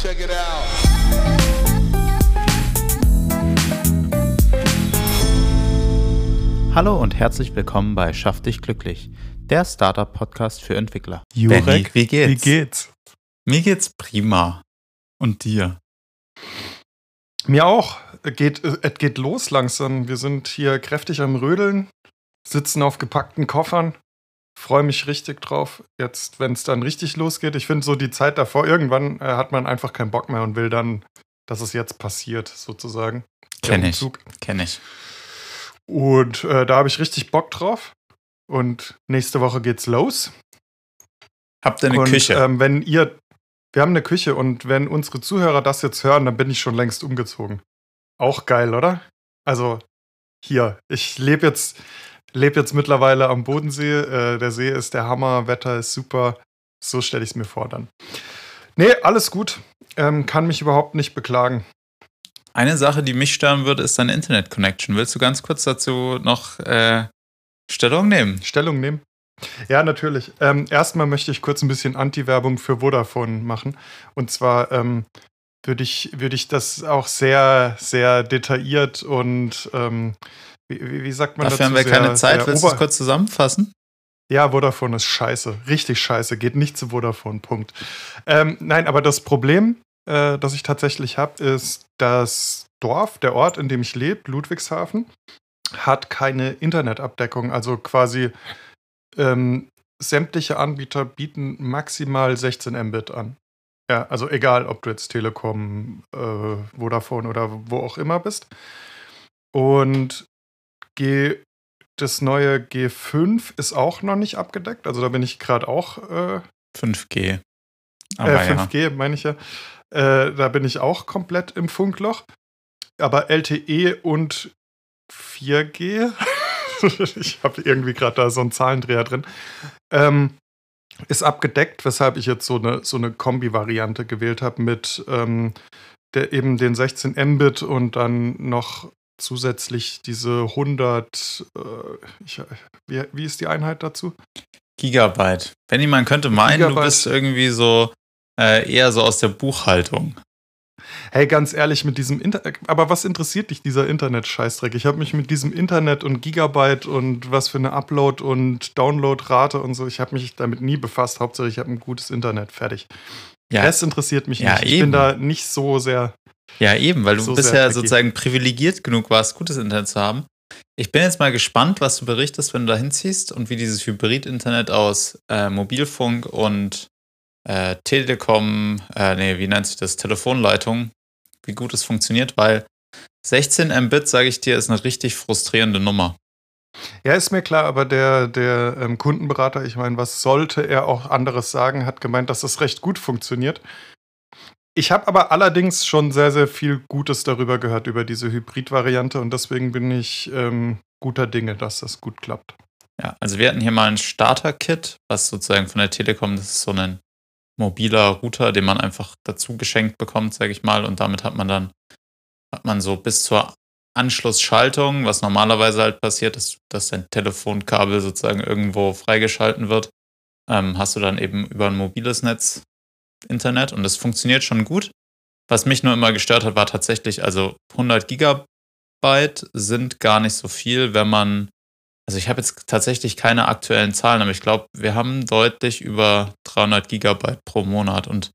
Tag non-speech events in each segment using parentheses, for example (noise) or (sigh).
Check it out. Hallo und herzlich willkommen bei Schaff dich glücklich, der Startup-Podcast für Entwickler. Jurek, Benny, wie geht's? Wie geht's? Mir geht's prima. Und dir? Mir auch. Geht, es geht los langsam. Wir sind hier kräftig am Rödeln, sitzen auf gepackten Koffern. Freue mich richtig drauf. Jetzt, wenn es dann richtig losgeht. Ich finde so die Zeit davor, irgendwann äh, hat man einfach keinen Bock mehr und will dann, dass es jetzt passiert, sozusagen. Der Kenn ich. Umzug. Kenn ich. Und äh, da habe ich richtig Bock drauf. Und nächste Woche geht's los. Habt ihr eine und, Küche? Ähm, wenn ihr, wir haben eine Küche und wenn unsere Zuhörer das jetzt hören, dann bin ich schon längst umgezogen. Auch geil, oder? Also hier, ich lebe jetzt, lebe jetzt mittlerweile am Bodensee. Äh, der See ist der Hammer, Wetter ist super. So stelle ich es mir vor dann. Nee, alles gut. Ähm, kann mich überhaupt nicht beklagen. Eine Sache, die mich stören würde, ist deine Internet-Connection. Willst du ganz kurz dazu noch äh, Stellung nehmen? Stellung nehmen? Ja, natürlich. Ähm, erstmal möchte ich kurz ein bisschen Anti-Werbung für Vodafone machen. Und zwar ähm, würde ich, würd ich das auch sehr, sehr detailliert und ähm, wie, wie, sagt man Dafür dazu? haben wir sehr, keine Zeit. Willst du es kurz zusammenfassen? Ja, Vodafone ist scheiße. Richtig scheiße. Geht nicht zu Vodafone. Punkt. Ähm, nein, aber das Problem, äh, das ich tatsächlich habe, ist, das Dorf, der Ort, in dem ich lebe, Ludwigshafen, hat keine Internetabdeckung. Also quasi ähm, sämtliche Anbieter bieten maximal 16 Mbit an. Ja, also egal, ob du jetzt Telekom, äh, Vodafone oder wo auch immer bist. Und G das neue G5 ist auch noch nicht abgedeckt. Also da bin ich gerade auch äh, 5G. Aber äh, 5G, meine ich ja. Äh, da bin ich auch komplett im Funkloch. Aber LTE und 4G, (laughs) ich habe irgendwie gerade da so einen Zahlendreher drin, ähm, ist abgedeckt, weshalb ich jetzt so eine, so eine Kombi-Variante gewählt habe mit ähm, der, eben den 16 Mbit und dann noch zusätzlich diese 100, äh, ich, wie, wie ist die Einheit dazu? Gigabyte. Benny, man könnte meinen, du Gigabyte. bist irgendwie so äh, eher so aus der Buchhaltung. Hey, ganz ehrlich, mit diesem Internet. Aber was interessiert dich dieser Internet-Scheißdreck? Ich habe mich mit diesem Internet und Gigabyte und was für eine Upload- und Download-Rate und so, ich habe mich damit nie befasst. Hauptsache, ich habe ein gutes Internet. Fertig. Ja, Das interessiert mich Ja, nicht. Ich eben. bin da nicht so sehr. Ja, eben, weil du So bisher sozusagen privilegiert genug warst, gutes Internet zu haben. Ich bin jetzt mal gespannt, was du berichtest, wenn du da hinziehst und wie dieses Hybrid-Internet aus äh, Mobilfunk und äh, Telekom, äh, nee, wie nennt sich das, Telefonleitung, wie gut es funktioniert, weil 16 Mbit, sage ich dir, ist eine richtig frustrierende Nummer. Ja, ist mir klar, aber der, der ähm, Kundenberater, ich meine, was sollte er auch anderes sagen, hat gemeint, dass das recht gut funktioniert. Ich habe aber allerdings schon sehr, sehr viel Gutes darüber gehört, über diese Hybrid-Variante und deswegen bin ich ähm, guter Dinge, dass das gut klappt. Ja, also wir hatten hier mal ein Starter-Kit, was sozusagen von der Telekom, das ist so ein mobiler Router, den man einfach dazu geschenkt bekommt, sage ich mal. Und damit hat man dann, hat man so bis zur Anschlussschaltung, was normalerweise halt passiert, ist, dass dein Telefonkabel sozusagen irgendwo freigeschalten wird, ähm, hast du dann eben über ein mobiles Netz Internet und das funktioniert schon gut. Was mich nur immer gestört hat, war tatsächlich, also 100 Gigabyte sind gar nicht so viel, wenn man also ich habe jetzt tatsächlich keine aktuellen Zahlen, aber ich glaube, wir haben deutlich über 300 Gigabyte pro Monat und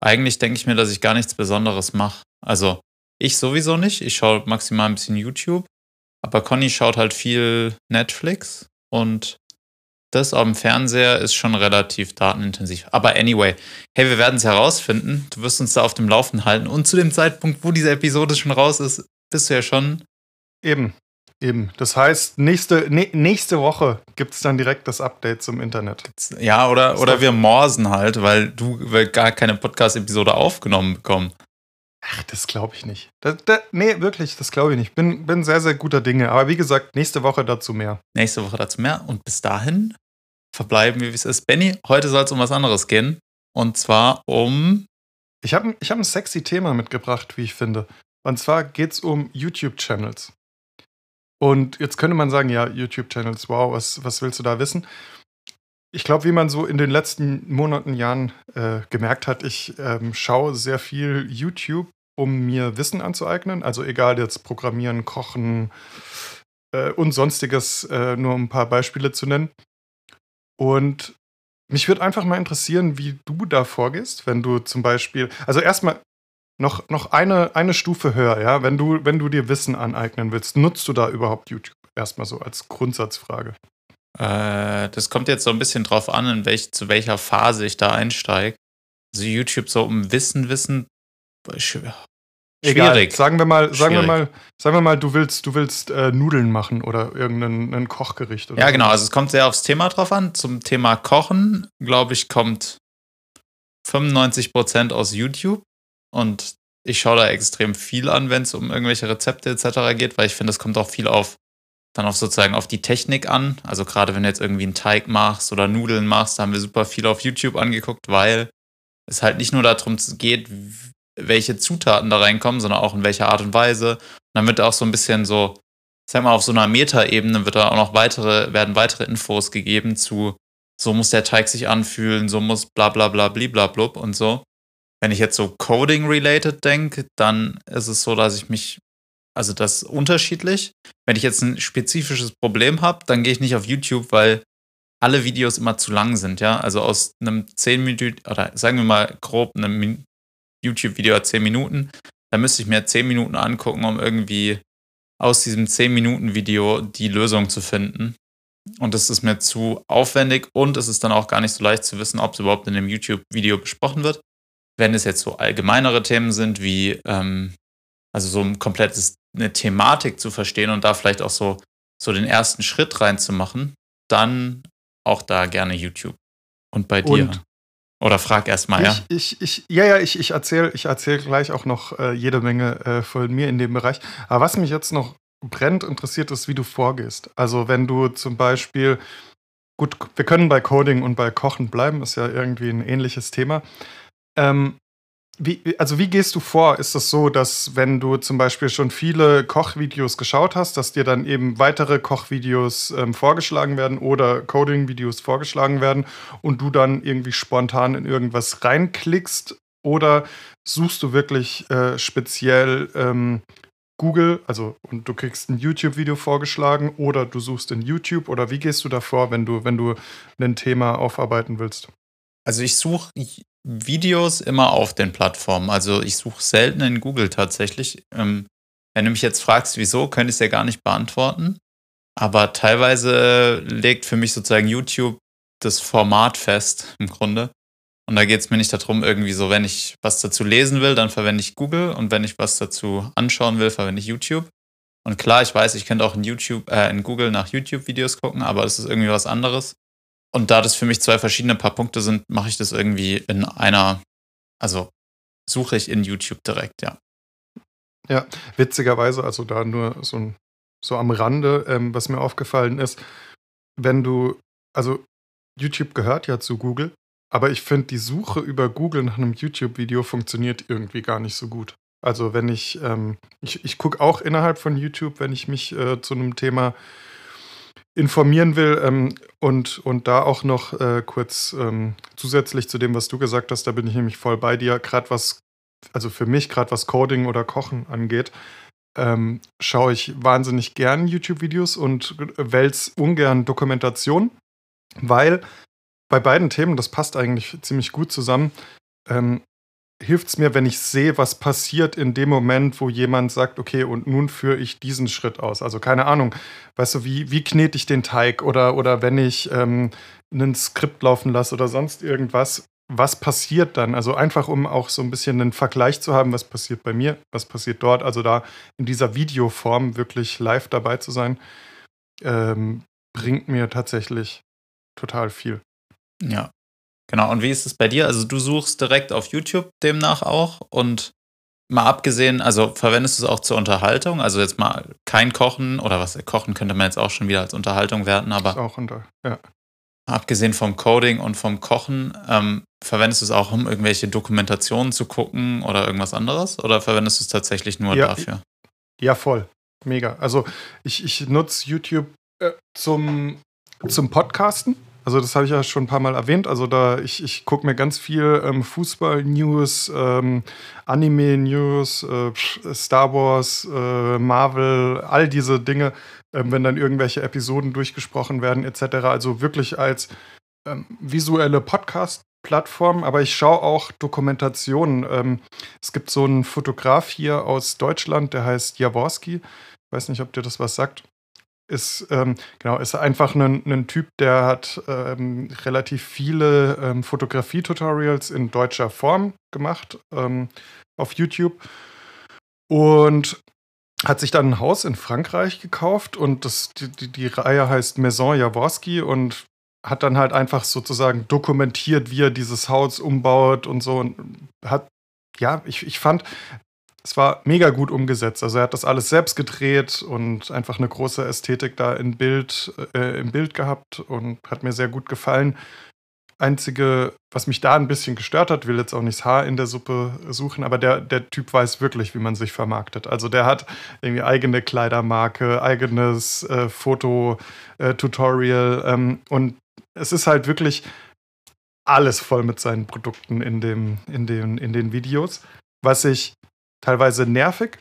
eigentlich denke ich mir, dass ich gar nichts Besonderes mache. Also ich sowieso nicht. Ich schaue maximal ein bisschen YouTube, aber Conny schaut halt viel Netflix und das am Fernseher ist schon relativ datenintensiv. Aber anyway, hey, wir werden es herausfinden. Du wirst uns da auf dem Laufen halten und zu dem Zeitpunkt, wo diese Episode schon raus ist, bist du ja schon Eben, eben. Das heißt, nächste, nächste Woche gibt es dann direkt das Update zum Internet. Ja, oder, oder wir morsen halt, weil du weil gar keine Podcast-Episode aufgenommen bekommen. Ach, das glaube ich nicht. Das, das, nee, wirklich, das glaube ich nicht. Bin, bin sehr, sehr guter Dinge. Aber wie gesagt, nächste Woche dazu mehr. Nächste Woche dazu mehr. Und bis dahin verbleiben wir, wie es ist. Benny, heute soll es um was anderes gehen. Und zwar um. Ich habe ich hab ein sexy Thema mitgebracht, wie ich finde. Und zwar geht es um YouTube-Channels. Und jetzt könnte man sagen, ja, YouTube-Channels, wow, was, was willst du da wissen? ich glaube, wie man so in den letzten Monaten, Jahren äh, gemerkt hat, ich ähm, schaue sehr viel YouTube, um mir Wissen anzueignen. Also egal jetzt Programmieren, Kochen äh, und sonstiges, äh, nur um ein paar Beispiele zu nennen. Und mich würde einfach mal interessieren, wie du da vorgehst, wenn du zum Beispiel, also erstmal noch, noch eine, eine Stufe höher, ja, wenn du, wenn du dir Wissen aneignen willst, nutzt du da überhaupt YouTube? Erstmal so als Grundsatzfrage. Äh, das kommt jetzt so ein bisschen drauf an, in welch, zu welcher Phase ich da einsteige. Also YouTube so um Wissen, Wissen. Schwierig. Egal. Sagen wir mal, sagen wir mal, sagen wir mal, du willst, du willst äh, Nudeln machen oder irgendein Kochgericht. Oder ja, genau. Also es kommt sehr aufs Thema drauf an. Zum Thema Kochen, glaube ich, kommt 95% aus YouTube. Und ich schaue da extrem viel an, wenn es um irgendwelche Rezepte etc. geht, weil ich finde, es kommt auch viel auf dann auch sozusagen auf die Technik an. Also gerade wenn du jetzt irgendwie einen Teig machst oder Nudeln machst, da haben wir super viel auf YouTube angeguckt, weil es halt nicht nur darum geht, welche Zutaten da reinkommen, sondern auch in welcher Art und Weise. Und dann wird auch so ein bisschen so, sag mal, auf so einer Metaebene wird da auch noch weitere, werden weitere Infos gegeben zu, so muss der Teig sich anfühlen, so muss bla bla bla bliblablub und so. Wenn ich jetzt so Coding-related denke, dann ist es so, dass ich mich also das ist unterschiedlich. Wenn ich jetzt ein spezifisches Problem habe, dann gehe ich nicht auf YouTube, weil alle Videos immer zu lang sind, ja. Also aus einem 10 Minuten, oder sagen wir mal grob einem YouTube-Video hat 10 Minuten, da müsste ich mir 10 Minuten angucken, um irgendwie aus diesem 10 Minuten Video die Lösung zu finden. Und das ist mir zu aufwendig und es ist dann auch gar nicht so leicht zu wissen, ob es überhaupt in dem YouTube-Video besprochen wird. Wenn es jetzt so allgemeinere Themen sind, wie ähm, also so ein komplettes eine Thematik zu verstehen und da vielleicht auch so, so den ersten Schritt reinzumachen, dann auch da gerne YouTube. Und bei dir? Und Oder frag erst mal, ja. Ich, ich, ja, ja, ich, ich erzähle ich erzähl gleich auch noch äh, jede Menge äh, von mir in dem Bereich. Aber was mich jetzt noch brennt interessiert, ist, wie du vorgehst. Also wenn du zum Beispiel, gut, wir können bei Coding und bei Kochen bleiben, ist ja irgendwie ein ähnliches Thema. Ähm, wie, also wie gehst du vor? Ist es das so, dass wenn du zum Beispiel schon viele Kochvideos geschaut hast, dass dir dann eben weitere Kochvideos ähm, vorgeschlagen werden oder Coding-Videos vorgeschlagen werden und du dann irgendwie spontan in irgendwas reinklickst? Oder suchst du wirklich äh, speziell ähm, Google, also und du kriegst ein YouTube-Video vorgeschlagen oder du suchst in YouTube oder wie gehst du davor, wenn du, wenn du ein Thema aufarbeiten willst? Also ich suche Videos immer auf den Plattformen. Also ich suche selten in Google tatsächlich. Ähm, wenn du mich jetzt fragst, wieso, könnte ich es ja gar nicht beantworten. Aber teilweise legt für mich sozusagen YouTube das Format fest im Grunde. Und da geht es mir nicht darum, irgendwie so, wenn ich was dazu lesen will, dann verwende ich Google und wenn ich was dazu anschauen will, verwende ich YouTube. Und klar, ich weiß, ich könnte auch in YouTube, äh, in Google nach YouTube-Videos gucken, aber es ist irgendwie was anderes. Und da das für mich zwei verschiedene Paar Punkte sind, mache ich das irgendwie in einer, also suche ich in YouTube direkt, ja. Ja, witzigerweise, also da nur so, so am Rande, ähm, was mir aufgefallen ist, wenn du, also YouTube gehört ja zu Google, aber ich finde, die Suche über Google nach einem YouTube-Video funktioniert irgendwie gar nicht so gut. Also wenn ich, ähm, ich, ich gucke auch innerhalb von YouTube, wenn ich mich äh, zu einem Thema informieren will ähm, und, und da auch noch äh, kurz ähm, zusätzlich zu dem, was du gesagt hast, da bin ich nämlich voll bei dir, gerade was, also für mich, gerade was Coding oder Kochen angeht, ähm, schaue ich wahnsinnig gern YouTube-Videos und wälz ungern Dokumentation, weil bei beiden Themen, das passt eigentlich ziemlich gut zusammen, ähm, hilft es mir, wenn ich sehe, was passiert in dem Moment, wo jemand sagt, okay, und nun führe ich diesen Schritt aus. Also keine Ahnung, weißt du, wie, wie knete ich den Teig oder, oder wenn ich ähm, einen Skript laufen lasse oder sonst irgendwas, was passiert dann? Also einfach, um auch so ein bisschen einen Vergleich zu haben, was passiert bei mir, was passiert dort. Also da in dieser Videoform wirklich live dabei zu sein, ähm, bringt mir tatsächlich total viel. Ja, Genau, und wie ist es bei dir? Also du suchst direkt auf YouTube demnach auch und mal abgesehen, also verwendest du es auch zur Unterhaltung? Also jetzt mal kein Kochen oder was, Kochen könnte man jetzt auch schon wieder als Unterhaltung werten, aber. Ist auch unter, ja. Abgesehen vom Coding und vom Kochen, ähm, verwendest du es auch, um irgendwelche Dokumentationen zu gucken oder irgendwas anderes? Oder verwendest du es tatsächlich nur ja, dafür? Ja, voll. Mega. Also ich, ich nutze YouTube äh, zum, zum Podcasten Also das habe ich ja schon ein paar Mal erwähnt. Also da ich, ich gucke mir ganz viel ähm, Fußball-News, ähm, Anime-News, äh, Star Wars, äh, Marvel, all diese Dinge, äh, wenn dann irgendwelche Episoden durchgesprochen werden etc. Also wirklich als ähm, visuelle Podcast-Plattform, aber ich schaue auch Dokumentationen. Ähm, es gibt so einen Fotograf hier aus Deutschland, der heißt Jaworski. Ich weiß nicht, ob dir das was sagt ist, ähm, genau, ist einfach ein, ein Typ, der hat ähm, relativ viele ähm, Fotografie-Tutorials in deutscher Form gemacht ähm, auf YouTube und hat sich dann ein Haus in Frankreich gekauft und das, die, die, die Reihe heißt Maison Jaworski und hat dann halt einfach sozusagen dokumentiert, wie er dieses Haus umbaut und so und hat ja, ich, ich fand, es war mega gut umgesetzt. Also er hat das alles selbst gedreht und einfach eine große Ästhetik da in Bild, äh, im Bild gehabt und hat mir sehr gut gefallen. Einzige, was mich da ein bisschen gestört hat, will jetzt auch nicht das Haar in der Suppe suchen, aber der, der Typ weiß wirklich, wie man sich vermarktet. Also der hat irgendwie eigene Kleidermarke, eigenes äh, Foto-Tutorial äh, ähm, und es ist halt wirklich alles voll mit seinen Produkten in, dem, in, den, in den Videos. Was ich teilweise nervig,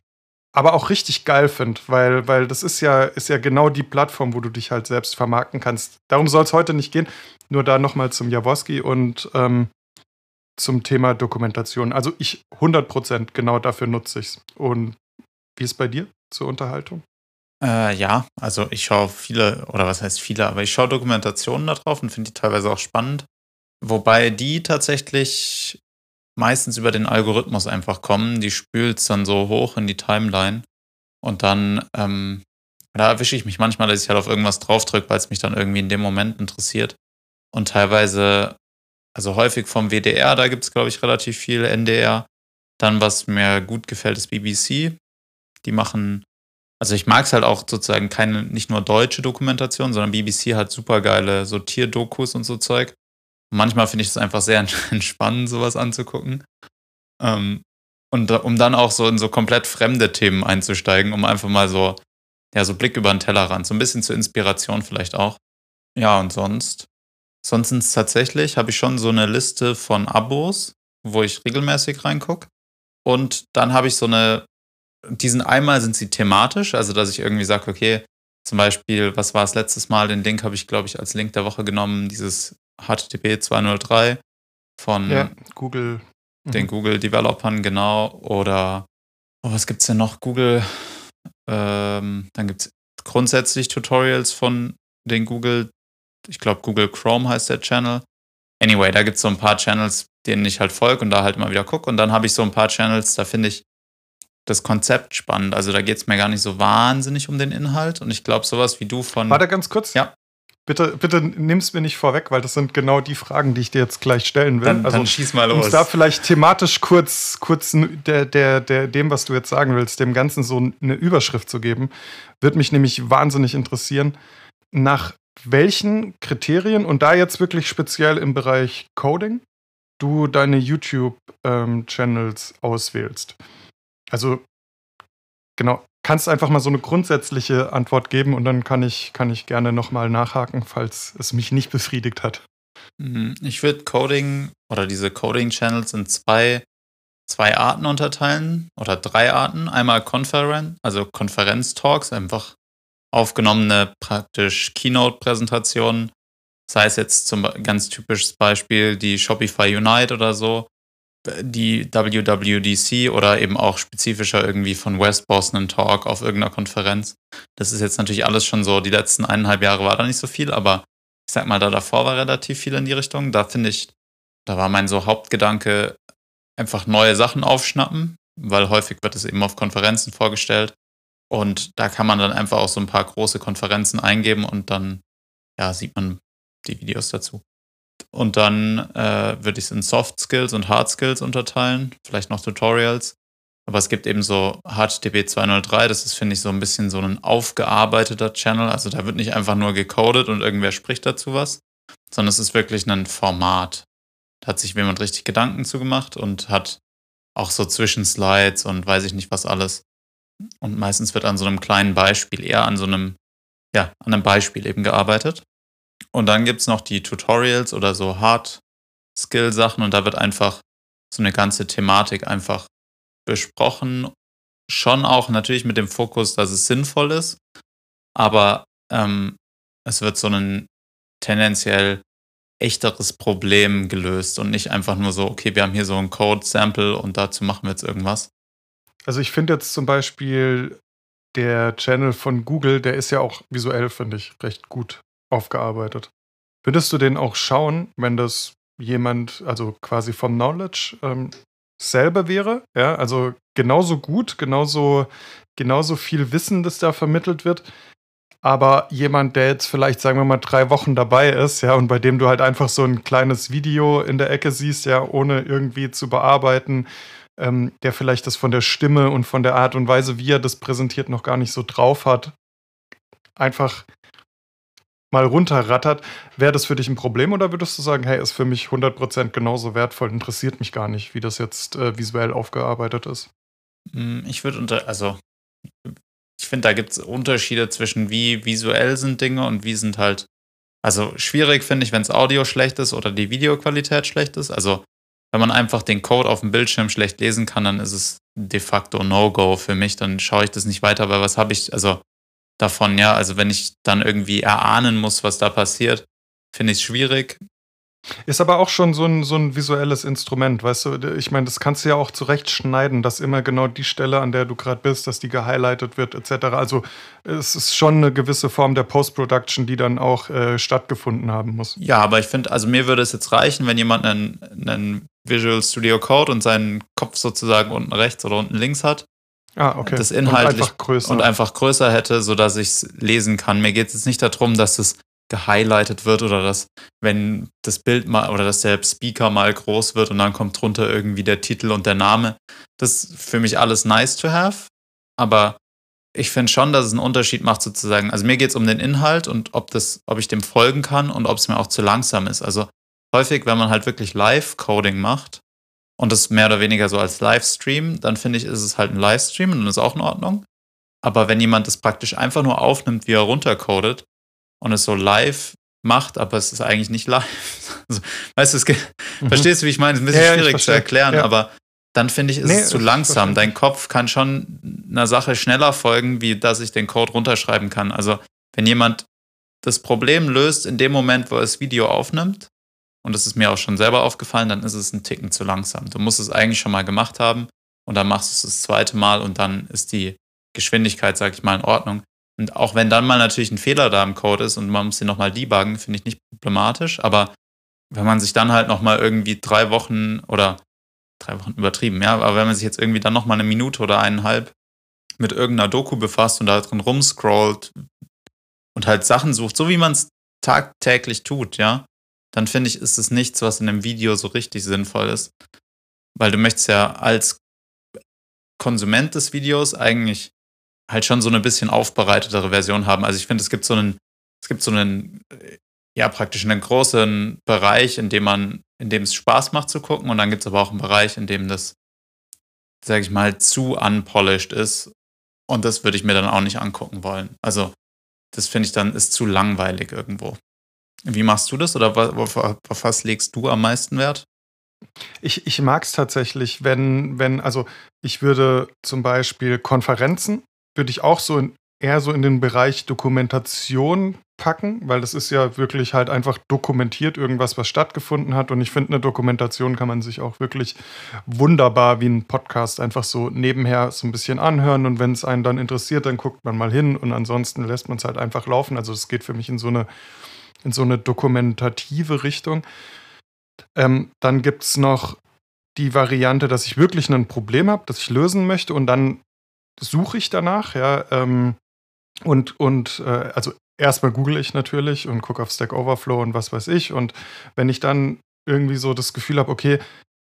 aber auch richtig geil finde, weil, weil das ist ja, ist ja genau die Plattform, wo du dich halt selbst vermarkten kannst. Darum soll es heute nicht gehen. Nur da nochmal zum Jaworski und ähm, zum Thema Dokumentation. Also ich 100% genau dafür nutze ich es. Und wie ist bei dir zur Unterhaltung? Äh, ja, also ich schaue viele, oder was heißt viele, aber ich schaue Dokumentationen da drauf und finde die teilweise auch spannend. Wobei die tatsächlich meistens über den Algorithmus einfach kommen. Die spült es dann so hoch in die Timeline. Und dann, ähm, da erwische ich mich manchmal, dass ich halt auf irgendwas draufdrücke, weil es mich dann irgendwie in dem Moment interessiert. Und teilweise, also häufig vom WDR, da gibt es, glaube ich, relativ viel NDR. Dann, was mir gut gefällt, ist BBC. Die machen, also ich mag es halt auch sozusagen keine, nicht nur deutsche Dokumentation, sondern BBC hat super geile so und so Zeug manchmal finde ich es einfach sehr (laughs) entspannend, sowas anzugucken. Ähm, und um dann auch so in so komplett fremde Themen einzusteigen, um einfach mal so, ja, so Blick über den Tellerrand, so ein bisschen zur Inspiration vielleicht auch. Ja, und sonst, sonst tatsächlich habe ich schon so eine Liste von Abos, wo ich regelmäßig reingucke. Und dann habe ich so eine, diesen einmal sind sie thematisch, also dass ich irgendwie sage, okay, zum Beispiel, was war es letztes Mal? Den Link habe ich, glaube ich, als Link der Woche genommen, dieses HTTP 203 von ja, Google. den mhm. Google-Developern, genau. Oder oh, was gibt es denn noch? Google. Ähm, dann gibt es grundsätzlich Tutorials von den Google, ich glaube Google Chrome heißt der Channel. Anyway, da gibt es so ein paar Channels, denen ich halt folge und da halt immer wieder gucke. Und dann habe ich so ein paar Channels, da finde ich das Konzept spannend. Also da geht es mir gar nicht so wahnsinnig um den Inhalt. Und ich glaube, sowas wie du von. Warte ganz kurz. Ja. Bitte, bitte nimm's mir nicht vorweg, weil das sind genau die Fragen, die ich dir jetzt gleich stellen will. Dann, also, dann schieß mal los. Um da vielleicht thematisch kurz, kurz der, der, der, dem, was du jetzt sagen willst, dem Ganzen so eine Überschrift zu geben, wird mich nämlich wahnsinnig interessieren, nach welchen Kriterien und da jetzt wirklich speziell im Bereich Coding du deine YouTube-Channels ähm, auswählst. Also genau, kannst einfach mal so eine grundsätzliche Antwort geben und dann kann ich, kann ich gerne nochmal nachhaken, falls es mich nicht befriedigt hat. Mhm. Ich würde Coding oder diese Coding-Channels in zwei, zwei Arten unterteilen oder drei Arten. Einmal Konferenz, also Konferenz-Talks, einfach aufgenommene praktisch Keynote-Präsentationen. Sei es jetzt zum ganz typisches Beispiel die Shopify Unite oder so, die WWDC oder eben auch spezifischer irgendwie von West Boston Talk auf irgendeiner Konferenz. Das ist jetzt natürlich alles schon so, die letzten eineinhalb Jahre war da nicht so viel, aber ich sag mal, da davor war relativ viel in die Richtung. Da finde ich, da war mein so Hauptgedanke, einfach neue Sachen aufschnappen, weil häufig wird es eben auf Konferenzen vorgestellt. Und da kann man dann einfach auch so ein paar große Konferenzen eingeben und dann, ja, sieht man die Videos dazu. Und dann äh, würde ich es in Soft Skills und Hard Skills unterteilen, vielleicht noch Tutorials. Aber es gibt eben so HTTP 203, das ist, finde ich, so ein bisschen so ein aufgearbeiteter Channel. Also da wird nicht einfach nur gecodet und irgendwer spricht dazu was, sondern es ist wirklich ein Format. Da hat sich jemand richtig Gedanken zugemacht und hat auch so Zwischenslides und weiß ich nicht was alles. Und meistens wird an so einem kleinen Beispiel, eher an so einem, ja, an einem Beispiel eben gearbeitet. Und dann gibt es noch die Tutorials oder so Hard-Skill-Sachen und da wird einfach so eine ganze Thematik einfach besprochen. Schon auch natürlich mit dem Fokus, dass es sinnvoll ist, aber ähm, es wird so ein tendenziell echteres Problem gelöst und nicht einfach nur so, okay, wir haben hier so ein Code-Sample und dazu machen wir jetzt irgendwas. Also ich finde jetzt zum Beispiel der Channel von Google, der ist ja auch visuell, finde ich, recht gut aufgearbeitet. Würdest du den auch schauen, wenn das jemand, also quasi vom Knowledge ähm, selber wäre? Ja, also genauso gut, genauso, genauso viel Wissen, das da vermittelt wird. Aber jemand, der jetzt vielleicht, sagen wir mal, drei Wochen dabei ist, ja, und bei dem du halt einfach so ein kleines Video in der Ecke siehst, ja, ohne irgendwie zu bearbeiten, ähm, der vielleicht das von der Stimme und von der Art und Weise, wie er das präsentiert, noch gar nicht so drauf hat, einfach mal runterrattert, wäre das für dich ein Problem oder würdest du sagen, hey, ist für mich 100% genauso wertvoll, interessiert mich gar nicht, wie das jetzt äh, visuell aufgearbeitet ist? Hm, ich würde unter, also ich finde, da gibt es Unterschiede zwischen wie visuell sind Dinge und wie sind halt, also schwierig finde ich, wenn es Audio schlecht ist oder die Videoqualität schlecht ist. Also wenn man einfach den Code auf dem Bildschirm schlecht lesen kann, dann ist es de facto No-Go für mich. Dann schaue ich das nicht weiter, weil was habe ich, also davon, ja. Also wenn ich dann irgendwie erahnen muss, was da passiert, finde ich es schwierig. Ist aber auch schon so ein, so ein visuelles Instrument, weißt du? Ich meine, das kannst du ja auch zurechtschneiden, dass immer genau die Stelle, an der du gerade bist, dass die gehighlightet wird, etc. Also es ist schon eine gewisse Form der Post-Production, die dann auch äh, stattgefunden haben muss. Ja, aber ich finde, also mir würde es jetzt reichen, wenn jemand einen, einen Visual Studio Code und seinen Kopf sozusagen unten rechts oder unten links hat. Ah, okay. Das inhaltlich und einfach größer, und einfach größer hätte, sodass ich es lesen kann. Mir geht es jetzt nicht darum, dass es gehighlightet wird oder dass, wenn das Bild mal oder dass der Speaker mal groß wird und dann kommt drunter irgendwie der Titel und der Name. Das ist für mich alles nice to have, aber ich finde schon, dass es einen Unterschied macht, sozusagen. Also mir geht es um den Inhalt und ob das, ob ich dem folgen kann und ob es mir auch zu langsam ist. Also häufig, wenn man halt wirklich Live-Coding macht und das mehr oder weniger so als Livestream, dann finde ich, ist es halt ein Livestream und dann ist auch in Ordnung. Aber wenn jemand das praktisch einfach nur aufnimmt, wie er runtercodet, und es so live macht, aber es ist eigentlich nicht live. (laughs) Also, weißt du, es mhm. verstehst du, wie ich meine? Es ist ein bisschen ja, schwierig zu erklären, ja. aber dann finde ich, ist nee, es zu langsam. Dein Kopf kann schon einer Sache schneller folgen, wie dass ich den Code runterschreiben kann. Also, wenn jemand das Problem löst in dem Moment, wo er das Video aufnimmt, und das ist mir auch schon selber aufgefallen, dann ist es ein Ticken zu langsam. Du musst es eigentlich schon mal gemacht haben und dann machst du es das zweite Mal und dann ist die Geschwindigkeit, sag ich mal, in Ordnung. Und auch wenn dann mal natürlich ein Fehler da im Code ist und man muss den nochmal debuggen, finde ich nicht problematisch. Aber wenn man sich dann halt nochmal irgendwie drei Wochen oder drei Wochen übertrieben, ja, aber wenn man sich jetzt irgendwie dann nochmal eine Minute oder eineinhalb mit irgendeiner Doku befasst und da drin rumscrollt und halt Sachen sucht, so wie man es tagtäglich tut, ja, dann finde ich, ist es nichts, was in einem Video so richtig sinnvoll ist. Weil du möchtest ja als Konsument des Videos eigentlich halt schon so eine bisschen aufbereitetere Version haben. Also ich finde, es gibt so einen, es gibt so einen, äh, ja, praktisch einen großen Bereich, in dem man, in dem es Spaß macht zu gucken. Und dann gibt es aber auch einen Bereich, in dem das, sag ich mal, zu unpolished ist. Und das würde ich mir dann auch nicht angucken wollen. Also, das finde ich dann ist zu langweilig irgendwo. Wie machst du das oder auf, auf was legst du am meisten Wert? Ich, ich mag es tatsächlich, wenn, wenn, also ich würde zum Beispiel Konferenzen würde ich auch so in, eher so in den Bereich Dokumentation packen, weil das ist ja wirklich halt einfach dokumentiert irgendwas, was stattgefunden hat. Und ich finde, eine Dokumentation kann man sich auch wirklich wunderbar wie ein Podcast einfach so nebenher so ein bisschen anhören. Und wenn es einen dann interessiert, dann guckt man mal hin und ansonsten lässt man es halt einfach laufen. Also es geht für mich in so eine, in so eine dokumentative Richtung. Ähm, dann gibt es noch die Variante, dass ich wirklich ein Problem habe, das ich lösen möchte und dann suche ich danach, ja. Ähm, und, und äh, also erstmal google ich natürlich und gucke auf Stack Overflow und was weiß ich. Und wenn ich dann irgendwie so das Gefühl habe, okay,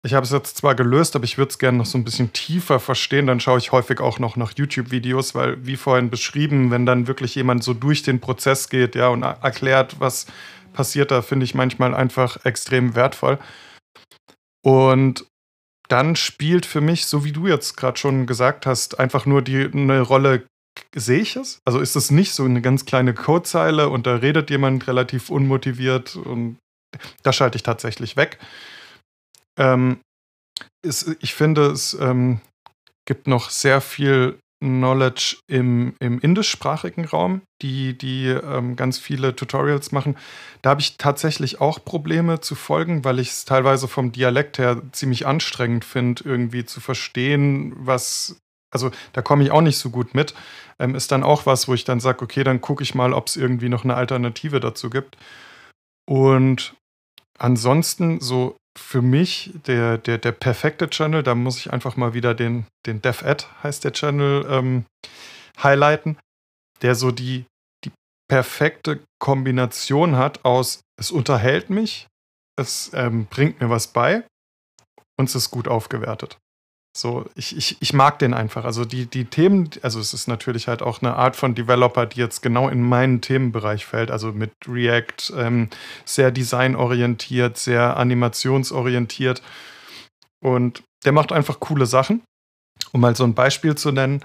ich habe es jetzt zwar gelöst, aber ich würde es gerne noch so ein bisschen tiefer verstehen, dann schaue ich häufig auch noch nach YouTube-Videos, weil, wie vorhin beschrieben, wenn dann wirklich jemand so durch den Prozess geht, ja, und erklärt, was passiert da, finde ich manchmal einfach extrem wertvoll. Und dann spielt für mich, so wie du jetzt gerade schon gesagt hast, einfach nur die, eine Rolle sehe ich es. Also ist es nicht so eine ganz kleine Codezeile und da redet jemand relativ unmotiviert und da schalte ich tatsächlich weg. Ähm, ist, ich finde, es ähm, gibt noch sehr viel Knowledge im, im indischsprachigen Raum, die, die ähm, ganz viele Tutorials machen. Da habe ich tatsächlich auch Probleme zu folgen, weil ich es teilweise vom Dialekt her ziemlich anstrengend finde, irgendwie zu verstehen, was. Also da komme ich auch nicht so gut mit. Ähm, ist dann auch was, wo ich dann sage, okay, dann gucke ich mal, ob es irgendwie noch eine Alternative dazu gibt. Und ansonsten so für mich der, der, der perfekte Channel. Da muss ich einfach mal wieder den, den DevAd, heißt der Channel, ähm, highlighten, der so die, die perfekte Kombination hat aus, es unterhält mich, es ähm, bringt mir was bei und es ist gut aufgewertet. So, ich, ich, ich mag den einfach. Also die, die Themen, also es ist natürlich halt auch eine Art von Developer, die jetzt genau in meinen Themenbereich fällt. Also mit React, ähm, sehr designorientiert, sehr animationsorientiert. Und der macht einfach coole Sachen. Um mal so ein Beispiel zu nennen,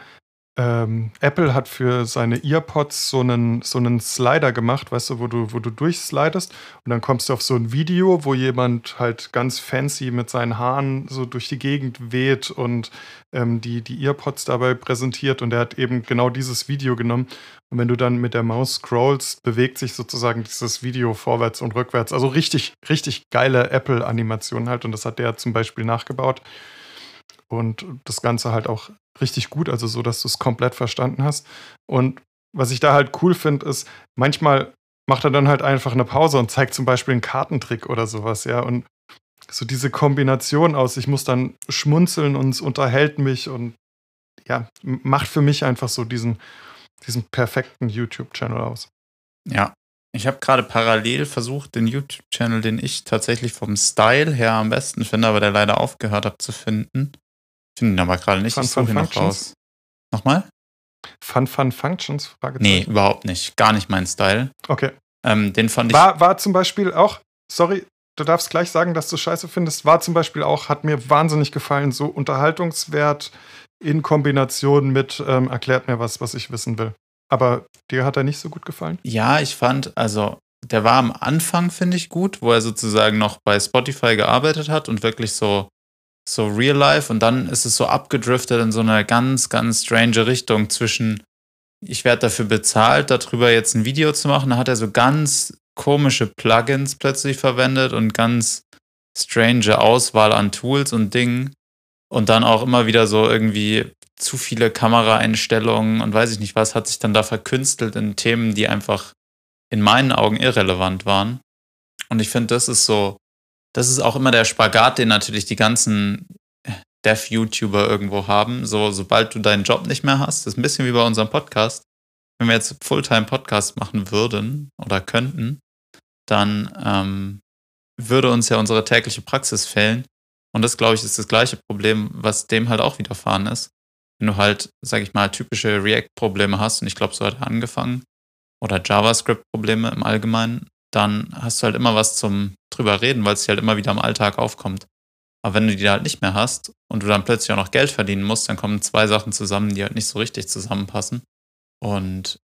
ähm, Apple hat für seine EarPods so einen, so einen Slider gemacht, weißt du, wo du, wo du durchslidest. Und dann kommst du auf so ein Video, wo jemand halt ganz fancy mit seinen Haaren so durch die Gegend weht und ähm, die, die EarPods dabei präsentiert. Und er hat eben genau dieses Video genommen. Und wenn du dann mit der Maus scrollst, bewegt sich sozusagen dieses Video vorwärts und rückwärts. Also richtig, richtig geile Apple-Animation halt. Und das hat der zum Beispiel nachgebaut und das Ganze halt auch richtig gut, also so, dass du es komplett verstanden hast. Und was ich da halt cool finde, ist, manchmal macht er dann halt einfach eine Pause und zeigt zum Beispiel einen Kartentrick oder sowas, ja. Und so diese Kombination aus, ich muss dann schmunzeln und es unterhält mich und ja, macht für mich einfach so diesen, diesen perfekten YouTube-Channel aus. Ja, ich habe gerade parallel versucht, den YouTube-Channel, den ich tatsächlich vom Style her am besten finde, aber der leider aufgehört habe zu finden, Finden aber gerade nicht. Fun, ich suche Fun noch raus. Nochmal? Fun Fun Functions? Nee, überhaupt nicht. Gar nicht mein Style. Okay. Ähm, den fand ich. War, war zum Beispiel auch, sorry, du darfst gleich sagen, dass du scheiße findest, war zum Beispiel auch, hat mir wahnsinnig gefallen, so Unterhaltungswert in Kombination mit ähm, erklärt mir was, was ich wissen will. Aber dir hat er nicht so gut gefallen? Ja, ich fand, also der war am Anfang, finde ich, gut, wo er sozusagen noch bei Spotify gearbeitet hat und wirklich so so real life und dann ist es so abgedriftet in so eine ganz, ganz strange Richtung zwischen, ich werde dafür bezahlt, darüber jetzt ein Video zu machen. Da hat er so ganz komische Plugins plötzlich verwendet und ganz strange Auswahl an Tools und Dingen. Und dann auch immer wieder so irgendwie zu viele Kameraeinstellungen und weiß ich nicht was, hat sich dann da verkünstelt in Themen, die einfach in meinen Augen irrelevant waren. Und ich finde, das ist so das ist auch immer der Spagat, den natürlich die ganzen Dev-YouTuber irgendwo haben. So, sobald du deinen Job nicht mehr hast, das ist ein bisschen wie bei unserem Podcast. Wenn wir jetzt Fulltime-Podcast machen würden oder könnten, dann ähm, würde uns ja unsere tägliche Praxis fehlen. Und das, glaube ich, ist das gleiche Problem, was dem halt auch widerfahren ist. Wenn du halt, sag ich mal, typische React-Probleme hast, und ich glaube, so hat er angefangen, oder JavaScript-Probleme im Allgemeinen, dann hast du halt immer was zum drüber reden, weil es halt immer wieder im Alltag aufkommt. Aber wenn du die halt nicht mehr hast und du dann plötzlich auch noch Geld verdienen musst, dann kommen zwei Sachen zusammen, die halt nicht so richtig zusammenpassen. Und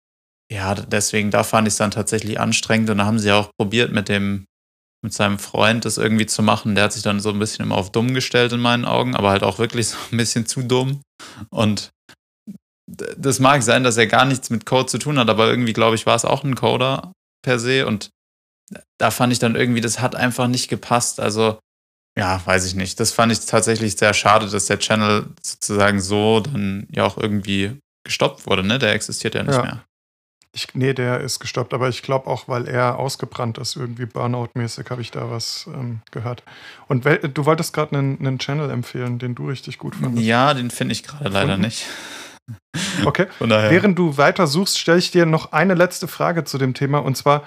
ja, deswegen, da fand ich es dann tatsächlich anstrengend. Und da haben sie auch probiert, mit dem, mit seinem Freund das irgendwie zu machen. Der hat sich dann so ein bisschen immer auf dumm gestellt in meinen Augen, aber halt auch wirklich (laughs) so ein bisschen zu dumm. Und das mag sein, dass er gar nichts mit Code zu tun hat, aber irgendwie, glaube ich, war es auch ein Coder per se. Und da fand ich dann irgendwie, das hat einfach nicht gepasst. Also, ja, weiß ich nicht. Das fand ich tatsächlich sehr schade, dass der Channel sozusagen so dann ja auch irgendwie gestoppt wurde, ne? Der existiert ja nicht ja. mehr. Ich, nee, der ist gestoppt, aber ich glaube auch, weil er ausgebrannt ist, irgendwie Burnout-mäßig, habe ich da was ähm, gehört. Und du wolltest gerade einen, einen, Channel empfehlen, den du richtig gut fandest. Ja, den finde ich gerade leider nicht. Okay. Während du weiter suchst, stelle ich dir noch eine letzte Frage zu dem Thema. Und zwar,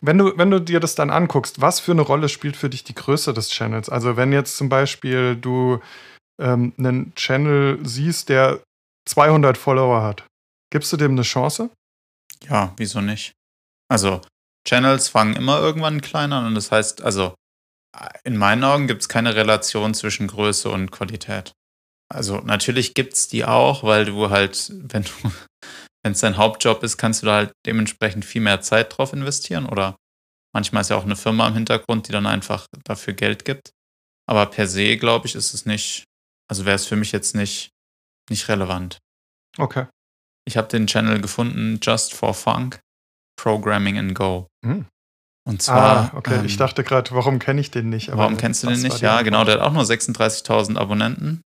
wenn du, wenn du dir das dann anguckst, was für eine Rolle spielt für dich die Größe des Channels? Also wenn jetzt zum Beispiel du ähm, einen Channel siehst, der 200 Follower hat, gibst du dem eine Chance? Ja, wieso nicht? Also Channels fangen immer irgendwann klein an und das heißt, also in meinen Augen gibt es keine Relation zwischen Größe und Qualität. Also natürlich gibt es die auch, weil du halt, wenn du, wenn es dein Hauptjob ist, kannst du da halt dementsprechend viel mehr Zeit drauf investieren oder manchmal ist ja auch eine Firma im Hintergrund, die dann einfach dafür Geld gibt. Aber per se, glaube ich, ist es nicht, also wäre es für mich jetzt nicht, nicht relevant. Okay. Ich habe den Channel gefunden, Just for Funk, Programming in Go. Hm. Und zwar. ah, okay. ähm, ich dachte gerade, warum kenne ich den nicht? Aber Warum kennst du den nicht? Ja, genau, der hat auch nur 36.000 Abonnenten.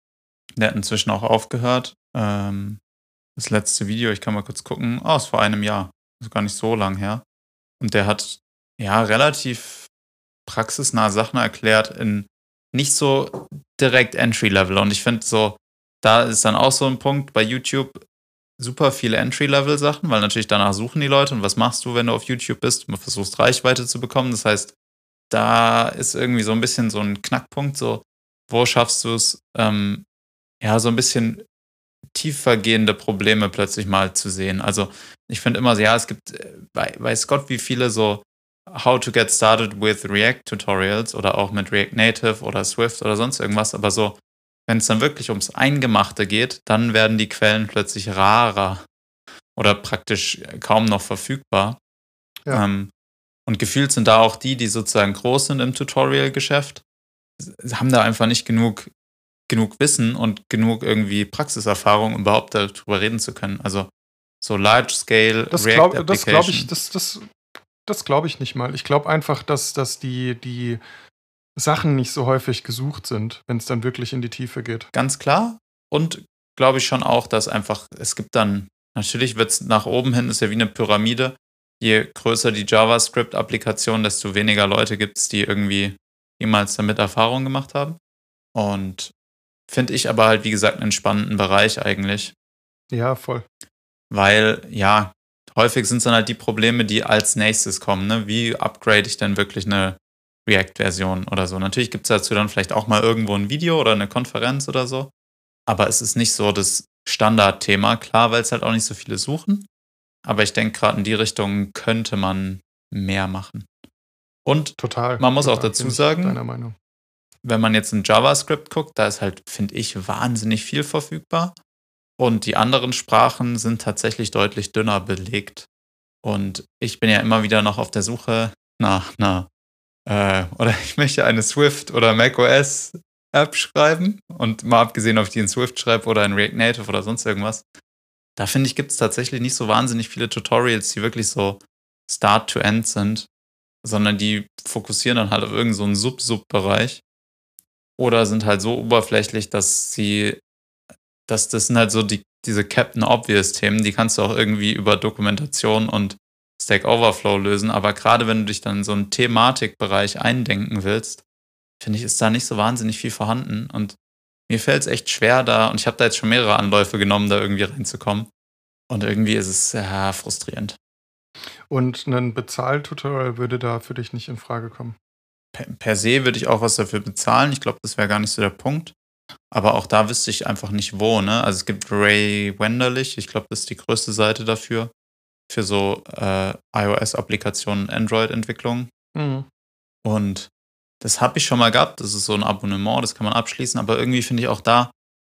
Der hat inzwischen auch aufgehört. Ähm, das letzte Video, ich kann mal kurz gucken, oh, ist vor einem Jahr. Ist gar nicht so lang her. Und der hat ja relativ praxisnahe Sachen erklärt in nicht so direkt Entry-Level. Und ich finde so, da ist dann auch so ein Punkt bei YouTube super viele Entry-Level-Sachen, weil natürlich danach suchen die Leute. Und was machst du, wenn du auf YouTube bist? Du versuchst Reichweite zu bekommen. Das heißt, da ist irgendwie so ein bisschen so ein Knackpunkt, so, wo schaffst du es, ähm, ja, so ein bisschen tiefergehende Probleme plötzlich mal zu sehen. Also ich finde immer so, ja, es gibt, äh, wei- weiß Gott, wie viele so How to get started with React Tutorials oder auch mit React Native oder Swift oder sonst irgendwas, aber so, wenn es dann wirklich ums Eingemachte geht, dann werden die Quellen plötzlich rarer oder praktisch kaum noch verfügbar. Ja. Ähm, und gefühlt sind da auch die, die sozusagen groß sind im Tutorial-Geschäft, haben da einfach nicht genug, genug Wissen und genug irgendwie Praxiserfahrung, um überhaupt darüber reden zu können. Also so Large-Scale Das React glaube das glaub ich, das, das, das glaube ich nicht mal. Ich glaube einfach, dass, dass die, die Sachen nicht so häufig gesucht sind, wenn es dann wirklich in die Tiefe geht. Ganz klar. Und glaube ich schon auch, dass einfach, es gibt dann, natürlich wird es nach oben hin, ist ja wie eine Pyramide. Je größer die JavaScript-Applikation, desto weniger Leute gibt es, die irgendwie jemals damit Erfahrung gemacht haben. Und finde ich aber halt, wie gesagt, einen spannenden Bereich eigentlich. Ja, voll. Weil, ja, häufig sind es dann halt die Probleme, die als nächstes kommen. Ne? Wie upgrade ich denn wirklich eine React-Version oder so? Natürlich gibt es dazu dann vielleicht auch mal irgendwo ein Video oder eine Konferenz oder so. Aber es ist nicht so das Standardthema, klar, weil es halt auch nicht so viele suchen. Aber ich denke, gerade in die Richtung könnte man mehr machen. Und Total. Man muss auch Total, dazu bin ich sagen-. Wenn man jetzt in JavaScript guckt, da ist halt, finde ich, wahnsinnig viel verfügbar. Und die anderen Sprachen sind tatsächlich deutlich dünner belegt. Und ich bin ja immer wieder noch auf der Suche nach einer, äh, oder (laughs) ich möchte eine Swift oder macOS App schreiben. Und mal abgesehen, ob ich die in Swift schreibe oder in React Native oder sonst irgendwas. Da finde ich, gibt es tatsächlich nicht so wahnsinnig viele Tutorials, die wirklich so Start to End sind, sondern die fokussieren dann halt auf irgendeinen so Sub-Sub-Bereich oder sind halt so oberflächlich, dass sie, dass das sind halt so die, diese Captain Obvious Themen, die kannst du auch irgendwie über Dokumentation und Stack Overflow lösen, aber gerade wenn du dich dann in so einen Thematikbereich eindenken willst, finde ich, ist da nicht so wahnsinnig viel vorhanden und mir fällt es echt schwer da und ich habe da jetzt schon mehrere Anläufe genommen, da irgendwie reinzukommen und irgendwie ist es ja, frustrierend. Und ein Bezahltutorial würde da für dich nicht in Frage kommen. Per, se würde ich auch was dafür bezahlen. Ich glaube, das wäre gar nicht so der Punkt. Aber auch da wüsste ich einfach nicht wo. Ne? Also es gibt Ray Wenderlich, ich glaube, das ist die größte Seite dafür, für so äh, iOS-Applikationen, Android-Entwicklung. Mhm. Und das habe ich schon mal gehabt. Das ist so ein Abonnement, das kann man abschließen. Aber irgendwie finde ich auch da,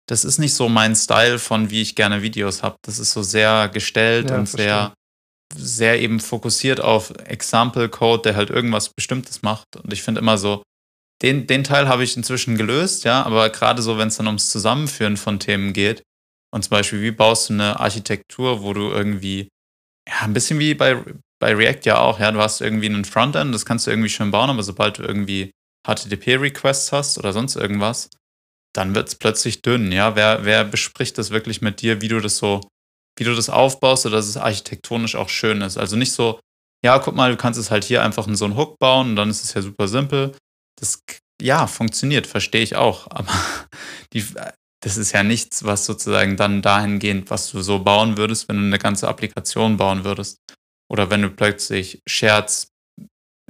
das ist nicht so mein Style von, wie ich gerne Videos habe. Das ist so sehr gestellt Ja, und sehr, sehr eben fokussiert auf Example Code, der halt irgendwas Bestimmtes macht. Und ich finde immer so, den, den Teil habe ich inzwischen gelöst, ja, aber gerade so, wenn es dann ums Zusammenführen von Themen geht, und zum Beispiel, wie baust du eine Architektur, wo du irgendwie, ja, ein bisschen wie bei, bei React ja auch, ja, du hast irgendwie einen Frontend, das kannst du irgendwie schön bauen, aber sobald du irgendwie HTTP-Requests hast oder sonst irgendwas, dann wird es plötzlich dünn, ja. Wer, wer bespricht das wirklich mit dir, wie du das so, wie du das aufbaust, oder dass es architektonisch auch schön ist. Also nicht so, ja, guck mal, du kannst es halt hier einfach in so einen Hook bauen und dann ist es ja super simpel. Das, ja, funktioniert, verstehe ich auch. (laughs) Aber die, das ist ja nichts, was sozusagen dann dahingehend, was du so bauen würdest, wenn du eine ganze Applikation bauen würdest. Oder wenn du plötzlich Shared,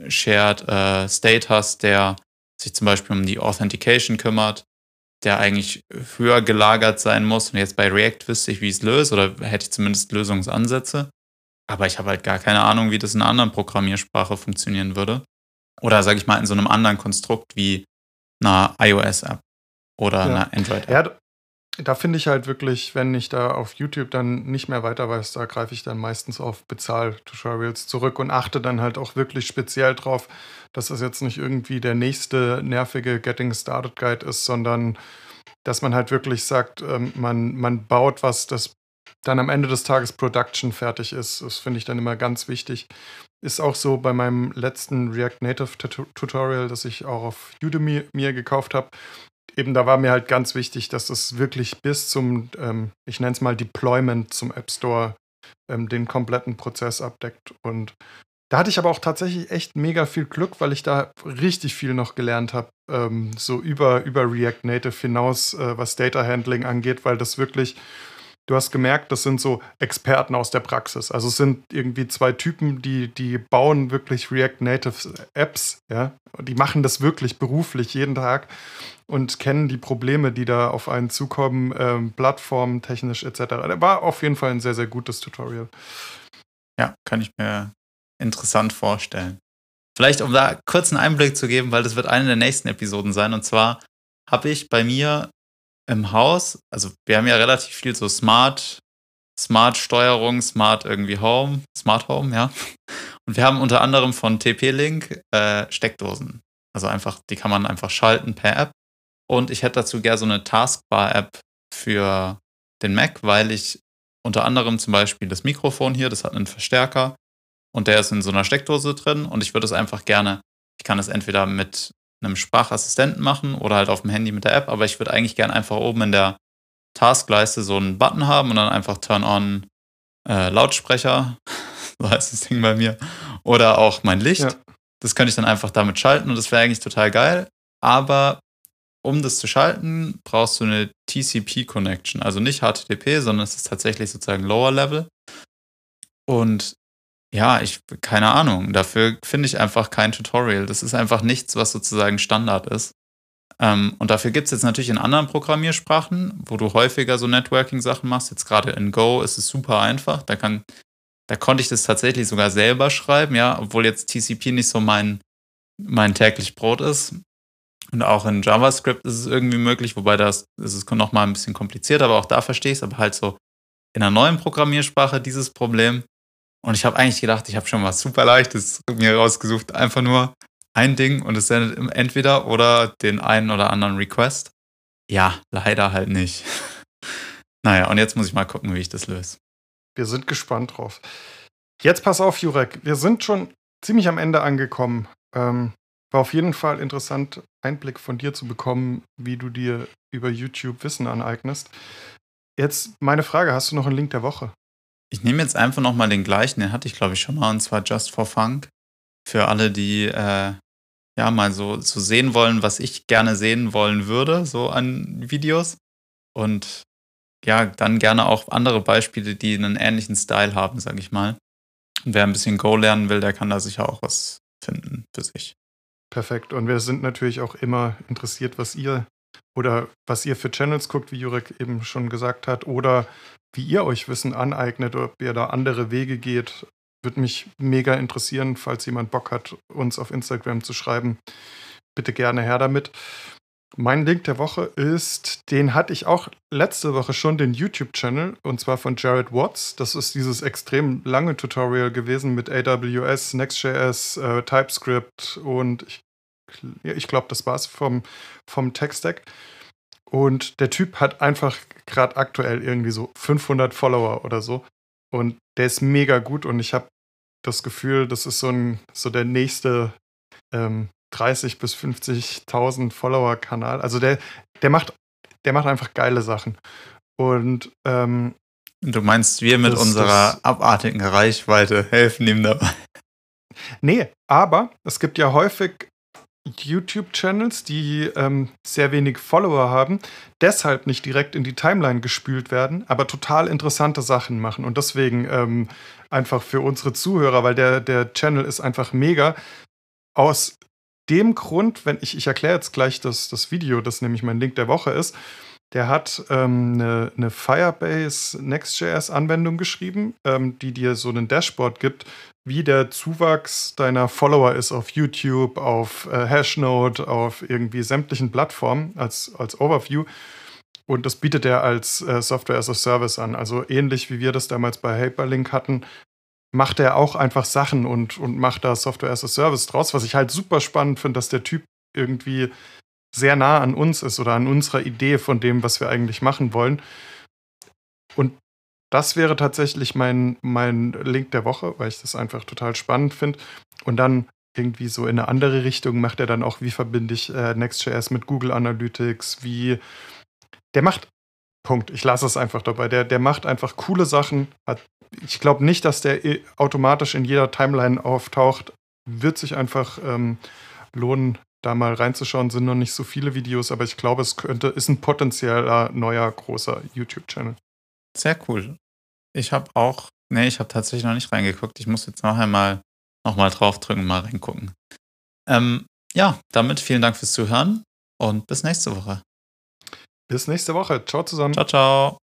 Shared äh, State hast, der sich zum Beispiel um die Authentication kümmert, der eigentlich höher gelagert sein muss. Und jetzt bei React wüsste ich, wie ich es löse, oder hätte ich zumindest Lösungsansätze. Aber ich habe halt gar keine Ahnung, wie das in einer anderen Programmiersprache funktionieren würde. Oder sage ich mal in so einem anderen Konstrukt wie einer iOS-App oder Ja. einer Android-App. Da finde ich halt wirklich, wenn ich da auf YouTube dann nicht mehr weiter weiß, da greife ich dann meistens auf Bezahl-Tutorials zurück und achte dann halt auch wirklich speziell drauf, dass das jetzt nicht irgendwie der nächste nervige Getting Started Guide ist, sondern dass man halt wirklich sagt, ähm, man, man baut was, das dann am Ende des Tages Production fertig ist. Das finde ich dann immer ganz wichtig. Ist auch so bei meinem letzten React Native Tutorial, das ich auch auf Udemy mir gekauft habe eben da war mir halt ganz wichtig, dass es wirklich bis zum, ähm, ich nenne es mal Deployment zum App Store, ähm, den kompletten Prozess abdeckt. Und da hatte ich aber auch tatsächlich echt mega viel Glück, weil ich da richtig viel noch gelernt habe, ähm, so über, über React Native hinaus, äh, was Data Handling angeht, weil das wirklich du hast gemerkt, das sind so Experten aus der Praxis. Also es sind irgendwie zwei Typen, die, die bauen wirklich React Native Apps, ja. Die machen das wirklich beruflich jeden Tag und kennen die Probleme, die da auf einen zukommen, ähm, plattformtechnisch etc. Das war auf jeden Fall ein sehr, sehr gutes Tutorial. Ja, kann ich mir interessant vorstellen. Vielleicht, um da kurz einen Einblick zu geben, weil das wird eine der nächsten Episoden sein. Und zwar habe ich bei mir im Haus, also wir haben ja relativ viel so Smart, Smart Steuerung, Smart irgendwie Home, Smart Home, ja. Und wir haben unter anderem von TP-Link äh, Steckdosen. Also einfach, die kann man einfach schalten per App. Und ich hätte dazu gerne so eine Taskbar-App für den Mac, weil ich unter anderem zum Beispiel das Mikrofon hier, das hat einen Verstärker und der ist in so einer Steckdose drin und ich würde es einfach gerne, ich kann es entweder mit einem Sprachassistenten machen oder halt auf dem Handy mit der App, aber ich würde eigentlich gerne einfach oben in der Taskleiste so einen Button haben und dann einfach Turn on äh, Lautsprecher, (laughs) so heißt das Ding bei mir, oder auch mein Licht. Ja. Das könnte ich dann einfach damit schalten und das wäre eigentlich total geil. Aber um das zu schalten, brauchst du eine TCP-Connection. Also nicht HTTP, sondern es ist tatsächlich sozusagen Lower Level. Und ja, ich, keine Ahnung. Dafür finde ich einfach kein Tutorial. Das ist einfach nichts, was sozusagen Standard ist. Ähm, und dafür gibt es jetzt natürlich in anderen Programmiersprachen, wo du häufiger so Networking-Sachen machst. Jetzt gerade in Go ist es super einfach. Da kann, da konnte ich das tatsächlich sogar selber schreiben, ja, obwohl jetzt TCP nicht so mein, mein täglich Brot ist. Und auch in JavaScript ist es irgendwie möglich, wobei das, ist noch mal ein bisschen komplizierter, aber auch da verstehe ich es. Aber halt so in einer neuen Programmiersprache dieses Problem, und ich habe eigentlich gedacht, ich habe schon was super leichtes mir rausgesucht. Einfach nur ein Ding und es sendet entweder oder den einen oder anderen Request. Ja, leider halt nicht. (laughs) naja, und jetzt muss ich mal gucken, wie ich das löse. Wir sind gespannt drauf. Jetzt pass auf, Jurek. Wir sind schon ziemlich am Ende angekommen. Ähm, war auf jeden Fall interessant, Einblick von dir zu bekommen, wie du dir über YouTube Wissen aneignest. Jetzt meine Frage: Hast du noch einen Link der Woche? Ich nehme jetzt einfach nochmal den gleichen, den hatte ich glaube ich schon mal, und zwar Just for Funk. Für alle, die äh, ja mal so, so sehen wollen, was ich gerne sehen wollen würde, so an Videos. Und ja, dann gerne auch andere Beispiele, die einen ähnlichen Style haben, sage ich mal. Und wer ein bisschen Go lernen will, der kann da sicher auch was finden für sich. Perfekt. Und wir sind natürlich auch immer interessiert, was ihr oder was ihr für Channels guckt, wie Jurek eben schon gesagt hat, oder wie ihr euch Wissen aneignet, ob ihr da andere Wege geht. Würde mich mega interessieren, falls jemand Bock hat, uns auf Instagram zu schreiben. Bitte gerne her damit. Mein Link der Woche ist, den hatte ich auch letzte Woche schon, den YouTube-Channel, und zwar von Jared Watts. Das ist dieses extrem lange Tutorial gewesen mit AWS, Next.js, äh, TypeScript und ich, ich glaube, das war es vom, vom Tech-Stack. Und der Typ hat einfach gerade aktuell irgendwie so 500 Follower oder so. Und der ist mega gut und ich habe das Gefühl, das ist so, ein, so der nächste ähm, 30 bis 50.000 Follower-Kanal. Also der, der, macht, der macht einfach geile Sachen. Und ähm, du meinst, wir mit das, unserer das, abartigen Reichweite helfen ihm dabei? Nee, aber es gibt ja häufig YouTube-Channels, die ähm, sehr wenig Follower haben, deshalb nicht direkt in die Timeline gespült werden, aber total interessante Sachen machen. Und deswegen ähm, einfach für unsere Zuhörer, weil der, der Channel ist einfach mega. Aus dem Grund, wenn ich, ich erkläre jetzt gleich das, das Video, das nämlich mein Link der Woche ist, der hat ähm, eine, eine, Firebase Next.js-Anwendung geschrieben, ähm, die dir so ein Dashboard gibt, wie der Zuwachs deiner Follower ist auf YouTube, auf äh, Hashnode, auf irgendwie sämtlichen Plattformen als, als Overview. und das bietet er als äh, Software as a Service an. Also ähnlich wie wir das damals bei Hyperlink hatten, macht er auch einfach Sachen und, und macht da Software as a Service draus, was ich halt super spannend finde, dass der Typ irgendwie sehr nah an uns ist oder an unserer Idee von dem, was wir eigentlich machen wollen. Und das wäre tatsächlich mein, mein Link der Woche, weil ich das einfach total spannend finde. Und dann irgendwie so in eine andere Richtung macht er dann auch, wie verbinde ich äh, Next.js mit Google Analytics, wie der macht, Punkt, ich lasse es einfach dabei, der, der macht einfach coole Sachen. Hat, ich glaube nicht, dass der automatisch in jeder Timeline auftaucht. Wird sich einfach ähm, lohnen, da mal reinzuschauen. Sind noch nicht so viele Videos, aber ich glaube, es könnte, ist ein potenzieller neuer großer YouTube-Channel. Sehr cool. Ich habe auch, nee, ich habe tatsächlich noch nicht reingeguckt. Ich muss jetzt noch einmal nochmal draufdrücken, mal reingucken. Ähm, ja, damit vielen Dank fürs Zuhören und bis nächste Woche. Bis nächste Woche. Ciao zusammen. Ciao, ciao.